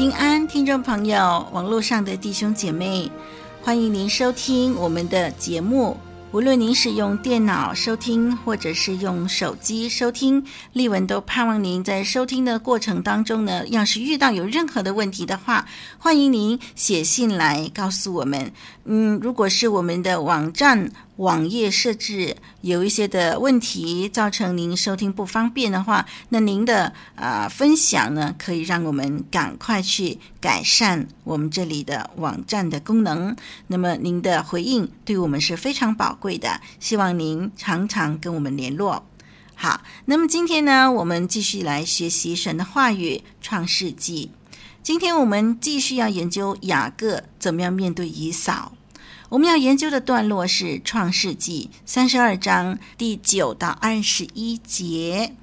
平安，听众朋友，网络上的弟兄姐妹，欢迎您收听我们的节目。无论您是用电脑收听，或者是用手机收听，丽文都盼望您在收听。的过程当中呢，要是遇到有任何的问题的话，欢迎您写信来告诉我们。嗯，如果是我们的网站网页设置有一些的问题，造成您收听不方便的话，那您的啊、分享呢，可以让我们赶快去改善我们这里的网站的功能。那么您的回应对我们是非常宝贵的，希望您常常跟我们联络。好，那么今天呢，我们继续来学习神的话语《创世纪》。今天我们继续要研究雅各怎么样面对以扫。我们要研究的段落是《创世纪》三十二章第九到二十一节，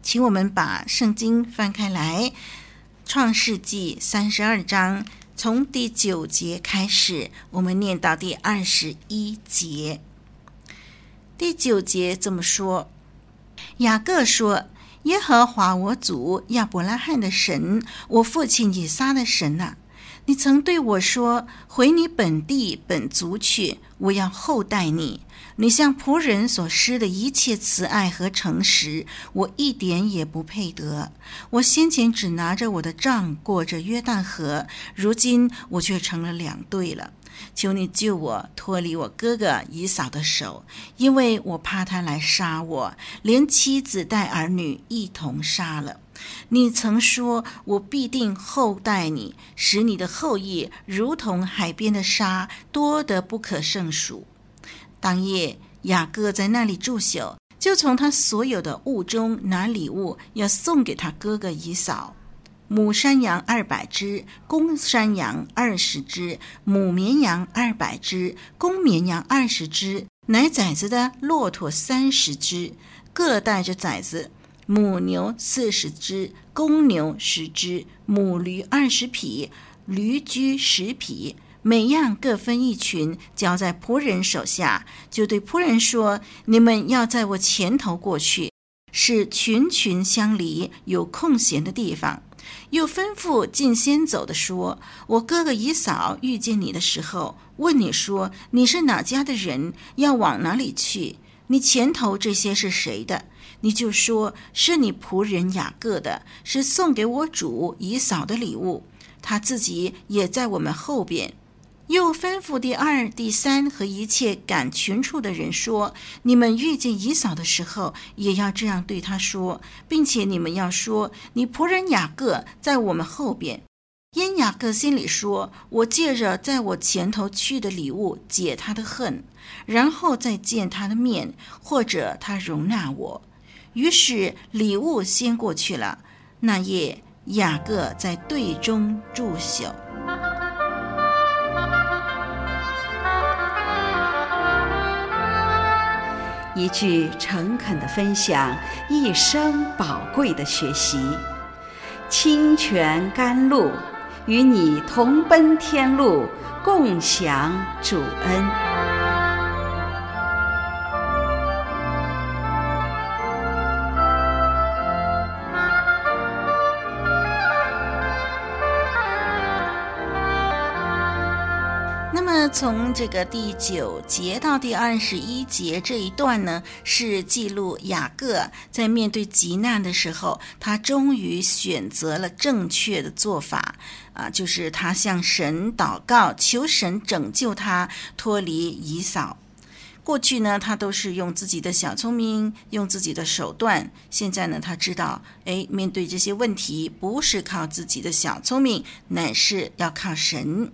请我们把圣经翻开来，《创世纪》三十二章从第九节开始，我们念到第二十一节。第九节这么说：雅各说：“耶和华我祖亚伯拉罕的神，我父亲以撒的神呐。”你曾对我说：“回你本地本族去，我要厚待你。你向仆人所施的一切慈爱和诚实，我一点也不配得。我先前只拿着我的杖过着约旦河，如今我却成了两队了。求你救我脱离我哥哥以嫂的手，因为我怕他来杀我，连妻子带儿女一同杀了。”你曾说：“我必定厚待你，使你的后裔如同海边的沙，多得不可胜数。”当夜，雅各在那里住宿，就从他所有的物中拿礼物，要送给他哥哥以扫：母山羊二百只，公山羊二十只，母绵羊二百只，公绵羊二十只，奶崽子的骆驼三十只，各带着崽子。母牛四十只，公牛十只，母驴二十匹，驴驹十匹，每样各分一群，交在仆人手下。就对仆人说：“你们要在我前头过去，使群群相离，有空闲的地方。”又吩咐近先走的说：“我哥哥以嫂遇见你的时候，问你说：你是哪家的人？要往哪里去？你前头这些是谁的？”你就说是你仆人雅各的，是送给我主以扫的礼物。他自己也在我们后边。又吩咐第二、第三和一切赶群畜的人说：你们遇见以扫的时候，也要这样对他说，并且你们要说：你仆人雅各在我们后边。因雅各心里说：我借着在我前头去的礼物解他的恨，然后再见他的面，或者他容纳我。于是礼物先过去了。那夜雅各在队中住宿。一句诚恳的分享，一生宝贵的学习。清泉甘露，与你同奔天路，共享主恩。从这个第九节到第二十一节这一段呢，是记录雅各在面对急难的时候，他终于选择了正确的做法啊，就是他向神祷告，求神拯救他脱离以扫。过去呢，他都是用自己的小聪明，用自己的手段。现在呢，他知道，哎，面对这些问题，不是靠自己的小聪明，乃是要靠神。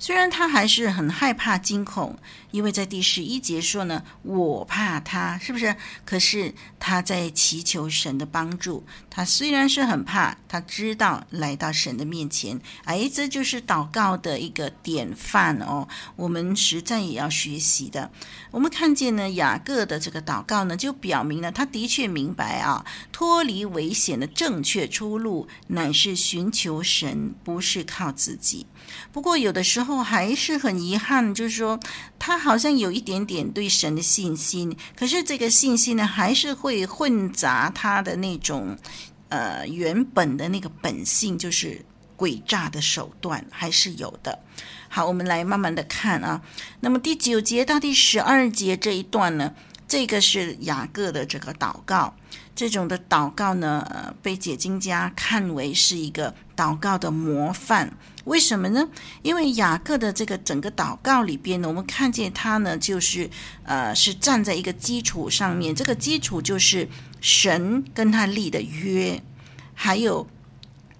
虽然他还是很害怕、惊恐，因为在第十一节说呢，我怕他，是不是？可是他在祈求神的帮助。他虽然是很怕，他知道来到神的面前，哎，这就是祷告的一个典范哦。我们实在也要学习的。我们看见呢，雅各的这个祷告呢，就表明了他的确明白啊，脱离危险的正确出路乃是寻求神，不是靠自己。不过有的时候还是很遗憾，就是说他好像有一点点对神的信心，可是这个信心呢，还是会混杂他的那种呃原本的那个本性，就是诡诈的手段还是有的。好，我们来慢慢的看啊。那么第九节到第十二节这一段呢，这个是雅各的这个祷告。这种的祷告呢，呃，被解经家看为是一个祷告的模范。为什么呢？因为雅各的这个整个祷告里边呢，我们看见他呢，就是呃，是站在一个基础上面。这个基础就是神跟他立的约，还有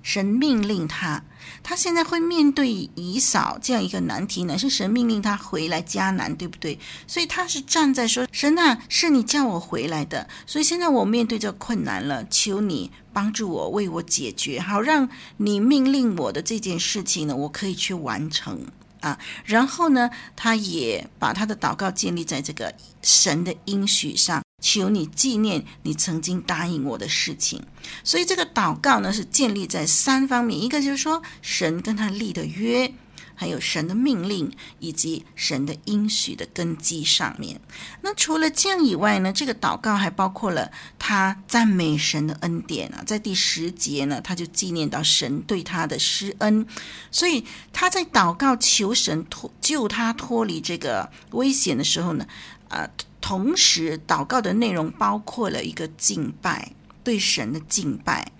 神命令他。他现在会面对以扫这样一个难题呢，是神命令他回来迦南，对不对？所以他是站在说：“神啊，是你叫我回来的，所以现在我面对这困难了，求你帮助我，为我解决，好让你命令我的这件事情呢，我可以去完成啊。”然后呢，他也把他的祷告建立在这个神的应许上。求你纪念你曾经答应我的事情，所以这个祷告呢，是建立在三方面，一个就是说神跟他立的约，还有神的命令以及神的应许的根基上面。那除了这样以外呢，这个祷告还包括了他赞美神的恩典啊，在第十节呢，他就纪念到神对他的施恩，所以他在祷告求神脱救他脱离这个危险的时候呢，啊、同时，祷告的内容包括了一个敬拜，对神的敬拜，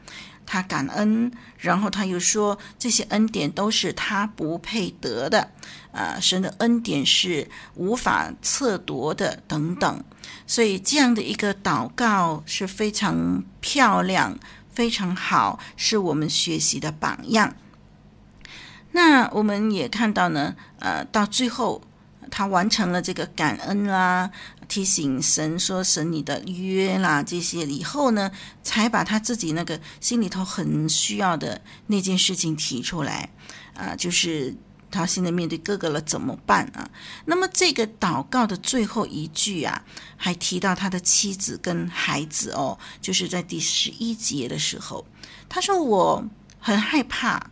他感恩，然后他又说这些恩典都是他不配得的，啊，神的恩典是无法测度的等等。所以这样的一个祷告是非常漂亮、非常好，是我们学习的榜样。那我们也看到呢，呃，到最后他完成了这个感恩啦。提醒神说：“神你的约啦，这些以后呢，才把他自己那个心里头很需要的那件事情提出来啊，就是他现在面对哥哥了怎么办啊？那么这个祷告的最后一句啊，还提到他的妻子跟孩子哦，就是在第十一节的时候，他说我很害怕，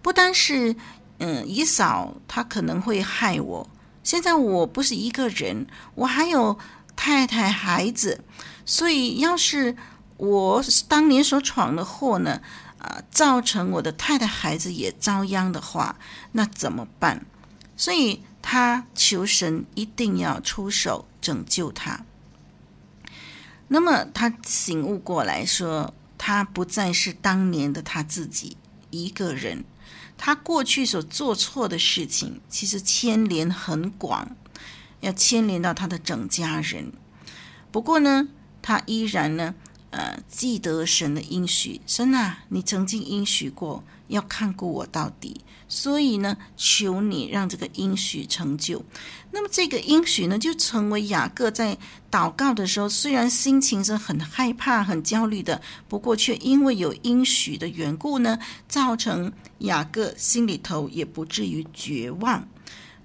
不单是嗯以扫他可能会害我。”现在我不是一个人，我还有太太、孩子，所以要是我当年所闯的祸呢，啊，造成我的太太、孩子也遭殃的话，那怎么办？所以他求神一定要出手拯救他。那么他醒悟过来说，他不再是当年的他自己一个人。他过去所做错的事情，其实牵连很广，要牵连到他的整家人。不过呢，他依然呢，呃，记得神的应许。神啊，你曾经应许过要看顾我到底。所以呢，求你让这个应许成就。那么这个应许呢，就成为雅各在祷告的时候，虽然心情是很害怕、很焦虑的，不过却因为有应许的缘故呢，造成雅各心里头也不至于绝望。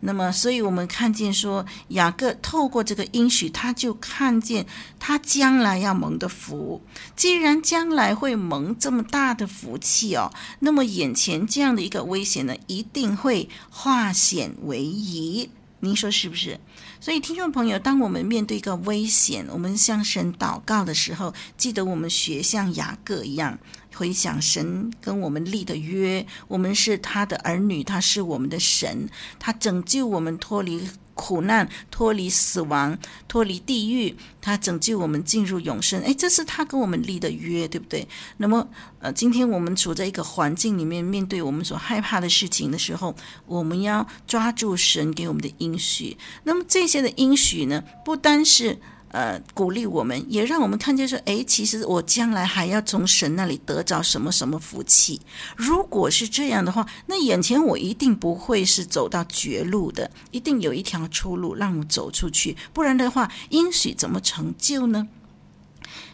那么，所以我们看见说，雅各透过这个应许，他就看见他将来要蒙的福。既然将来会蒙这么大的福气哦，那么眼前这样的一个危险呢，一定会化险为夷。您说是不是？所以，听众朋友，当我们面对一个危险，我们向神祷告的时候，记得我们学像雅各一样。回想神跟我们立的约，我们是他的儿女，他是我们的神，他拯救我们脱离苦难、脱离死亡、脱离地狱，他拯救我们进入永生。哎，这是他跟我们立的约，对不对？那么，呃，今天我们处在一个环境里面，面对我们所害怕的事情的时候，我们要抓住神给我们的应许。那么这些的应许呢，不单是呃鼓励我们，也让我们看见说，诶，其实我将来还要从神那里得着什么什么福气。如果是这样的话，那眼前我一定不会是走到绝路的，一定有一条出路让我走出去，不然的话，应许怎么成就呢？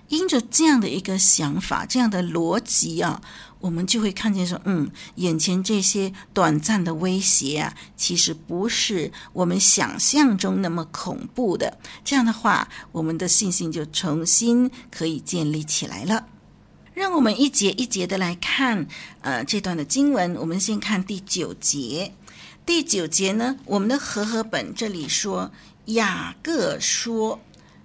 因着这样的一个想法，这样的逻辑啊，我们就会看见说，嗯，眼前这些短暂的威胁啊，其实不是我们想象中那么恐怖的。这样的话，我们的信心就重新可以建立起来了。让我们一节一节的来看，呃，这段的经文。我们先看第九节。第九节呢，我们的和合本这里说，雅各说，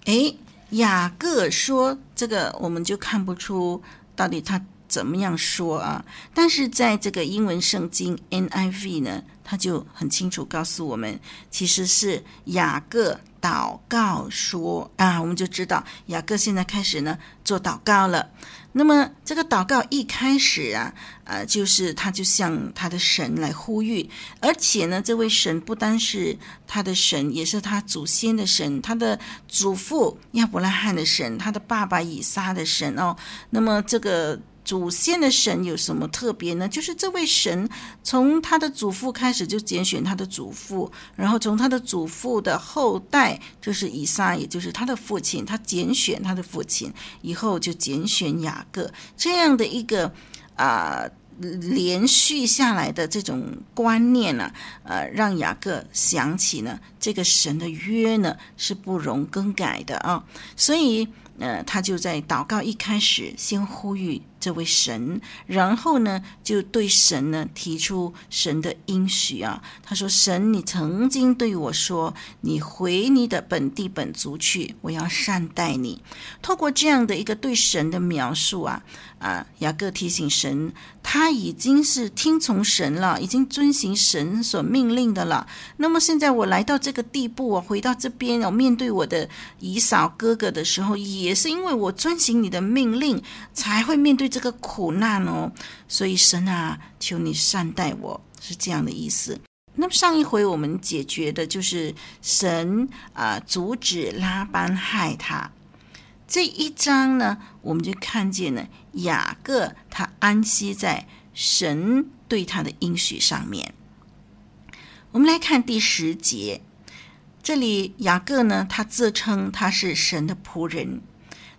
诶。雅各说：“这个我们就看不出到底他怎么样说啊。但是在这个英文圣经 NIV 呢，他就很清楚告诉我们，其实是雅各祷告说啊，我们就知道雅各现在开始呢做祷告了。”那么这个祷告一开始啊，呃，就是他就向他的神来呼吁，而且呢，这位神不单是他的神，也是他祖先的神，他的祖父亚伯拉罕的神，他的爸爸以撒的神哦。那么这个。祖先的神有什么特别呢？就是这位神从他的祖父开始就拣选他的祖父，然后从他的祖父的后代，就是以撒，也就是他的父亲，他拣选他的父亲以后就拣选雅各，这样的一个啊、呃、连续下来的这种观念呢、呃，让雅各想起呢，这个神的约呢是不容更改的啊，所以呃，他就在祷告一开始先呼吁。这位神，然后呢，就对神呢提出神的应许啊。他说：“神，你曾经对我说，你回你的本地本族去，我要善待你。”透过这样的一个对神的描述啊，啊，雅各提醒神，他已经是听从神了，已经遵行神所命令的了。那么现在我来到这个地步，我回到这边，我面对我的以嫂哥哥的时候，也是因为我遵行你的命令，才会面对。这个苦难哦，所以神啊，求你善待我，是这样的意思。那么上一回我们解决的就是神啊、阻止拉班害他这一章呢，我们就看见了雅各他安息在神对他的应许上面。我们来看第十节，这里雅各呢，他自称他是神的仆人。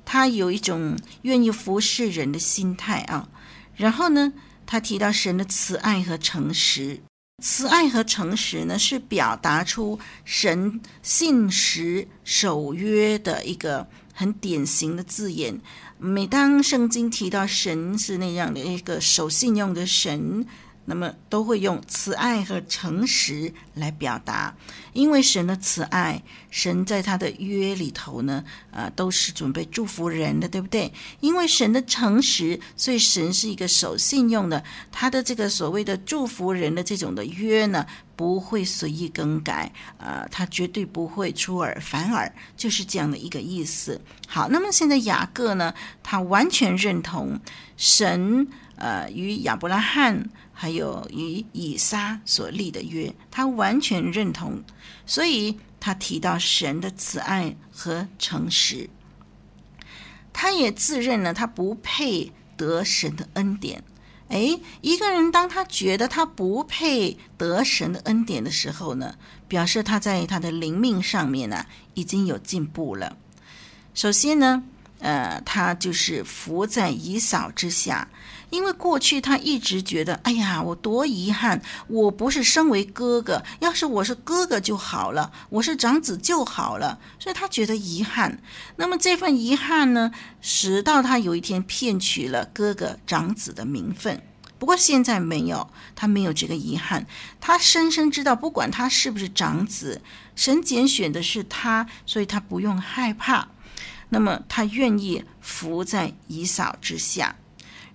他有一种愿意服侍人的心态啊，然后呢，他提到神的慈爱和诚实，慈爱和诚实呢是表达出神信实守约的一个很典型的字眼。每当圣经提到神是那样的一个守信用的神。那么都会用慈爱和诚实来表达，因为神的慈爱，神在他的约里头呢，呃，都是准备祝福人的，对不对？因为神的诚实，所以神是一个守信用的，他的这个所谓的祝福人的这种的约呢，不会随意更改，呃，他绝对不会出尔反尔，就是这样的一个意思。好，那么现在雅各呢，他完全认同神，呃，与亚伯拉罕。还有与以撒所立的约，他完全认同，所以他提到神的慈爱和诚实。他也自认了他不配得神的恩典。诶，一个人当他觉得他不配得神的恩典的时候呢，表示他在他的灵命上面呢已经有进步了。首先呢，呃，他就是伏在以扫之下。因为过去他一直觉得，哎呀，我多遗憾，我不是身为哥哥，要是我是哥哥就好了，我是长子就好了，所以他觉得遗憾。那么这份遗憾呢，使到他有一天骗取了哥哥长子的名分。不过现在没有，他没有这个遗憾，他深深知道，不管他是不是长子，神拣选的是他，所以他不用害怕。那么他愿意伏在以扫之下。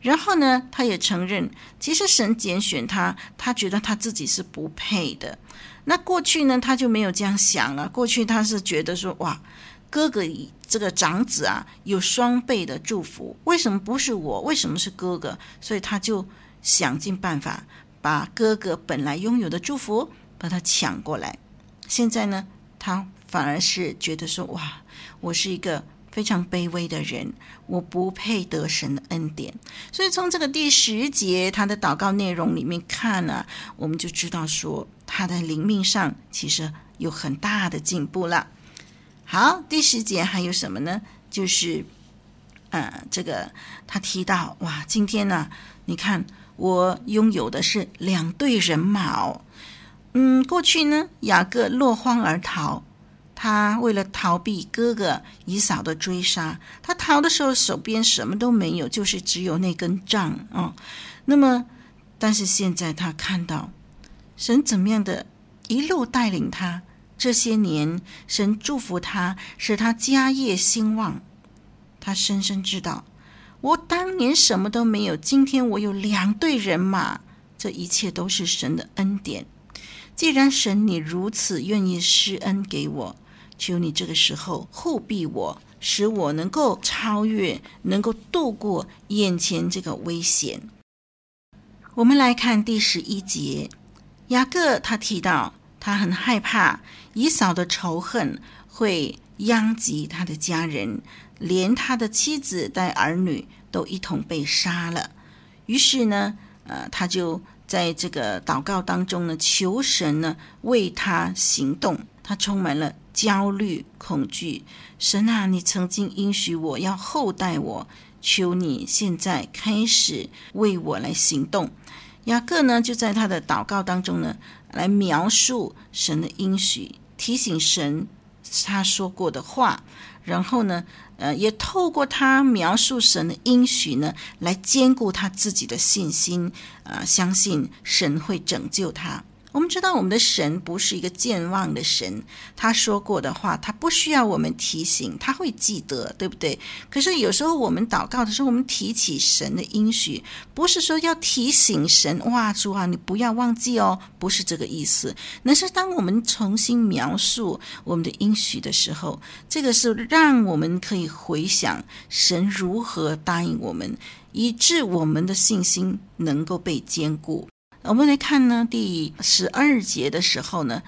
然后呢，他也承认，其实神拣选他，他觉得他自己是不配的。那过去呢，他就没有这样想了。过去他是觉得说，哇，哥哥这个长子啊，有双倍的祝福，为什么不是我？为什么是哥哥？所以他就想尽办法把哥哥本来拥有的祝福把他抢过来。现在呢，他反而是觉得说，哇，我是一个非常卑微的人，我不配得神的恩典。所以从这个第十节他的祷告内容里面看呢、我们就知道说他的灵命上其实有很大的进步了。好，第十节还有什么呢？就是，呃，这个他提到哇，今天呢、你看我拥有的是两队人马哦。嗯，过去呢，雅各落荒而逃，他为了逃避哥哥以嫂的追杀，他逃的时候手边什么都没有，就是只有那根杖啊、哦。那么，但是现在他看到神怎么样的一路带领他。这些年，神祝福他，使他家业兴旺。他深深知道，我当年什么都没有，今天我有两队人马，这一切都是神的恩典。既然神你如此愿意施恩给我，求你这个时候护庇我，使我能够超越，能够度过眼前这个危险。我们来看第十一节，雅各他提到。他很害怕以扫的仇恨会殃及他的家人，连他的妻子带儿女都一同被杀了。于是呢，呃，他就在这个祷告当中呢，求神呢为他行动。他充满了焦虑、恐惧。神啊，你曾经应许我要厚待我，求你现在开始为我来行动。雅各呢，就在他的祷告当中呢，来描述神的应许，提醒神他说过的话，然后呢，呃，也透过他描述神的应许呢，来坚固他自己的信心，啊、呃，相信神会拯救他。我们知道，我们的神不是一个健忘的神，他说过的话，他不需要我们提醒，他会记得，对不对？可是有时候我们祷告的时候，我们提起神的应许，不是说要提醒神，哇，主啊，你不要忘记哦，不是这个意思。那是当我们重新描述我们的应许的时候，这个是让我们可以回想神如何答应我们，以致我们的信心能够被坚固。我们来看呢，第十二节的时候呢，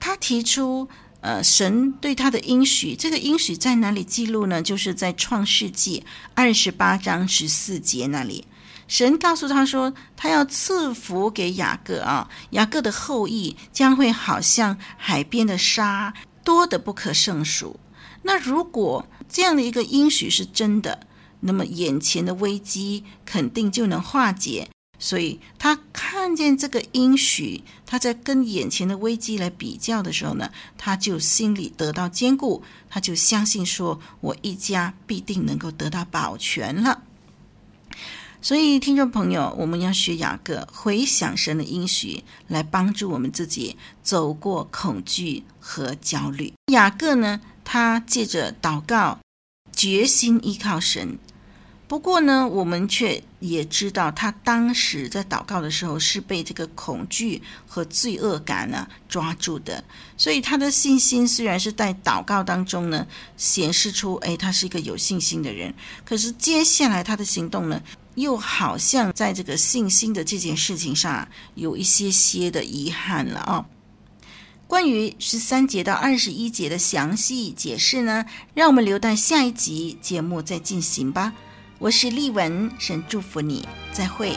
他提出，呃，神对他的应许，这个应许在哪里记录呢？就是在创世纪二十八章十四节那里，神告诉他说，他要赐福给雅各啊，雅各的后裔将会好像海边的沙，多得不可胜数。那如果这样的一个应许是真的，那么眼前的危机肯定就能化解。所以他看见这个应许，他在跟眼前的危机来比较的时候呢，他就心里得到坚固，他就相信说：“我一家必定能够得到保全了。”所以，听众朋友，我们要学雅各，回想神的应许，来帮助我们自己走过恐惧和焦虑。雅各呢，他借着祷告，决心依靠神。不过呢，我们却也知道，他当时在祷告的时候是被这个恐惧和罪恶感呢抓住的，所以他的信心虽然是在祷告当中呢显示出，哎，他是一个有信心的人，可是接下来他的行动呢，又好像在这个信心的这件事情上有一些些的遗憾了啊、哦。关于十三节到二十一节的详细解释呢，让我们留待下一集节目再进行吧。我是丽文，神祝福你，再会。